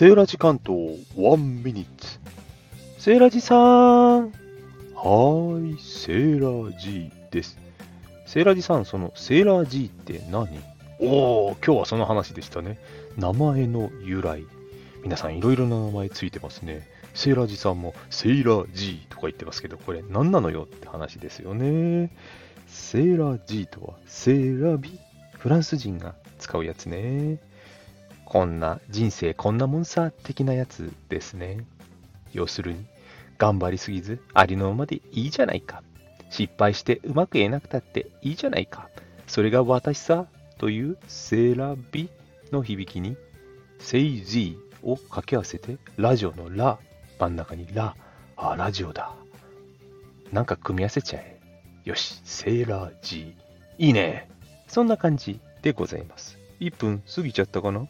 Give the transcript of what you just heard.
セーラジ関東1ミニッツ。セーラジさん。はーい、セーラジーです。セーラジさん、そのセーラー G って何？おー、今日はその話でしたね。名前の由来。皆さんいろいろな名前ついてますね。セーラージさんもセーラーとか言ってますけど、これ何なのよって話ですよね。セーラーとはセーラビ。フランス人が使うやつね。こんな人生こんなもんさ的なやつですね。要するに、頑張りすぎずありのままでいいじゃないか。失敗してうまく言えなくたっていいじゃないか。それが私さ、というセーラビの響きに、セイジーを掛け合わせて、ラジオのラ、真ん中にラ、あ、ラジオだ。なんか組み合わせちゃえ。よし、セーラージー。いいね。そんな感じでございます。1分過ぎちゃったかな？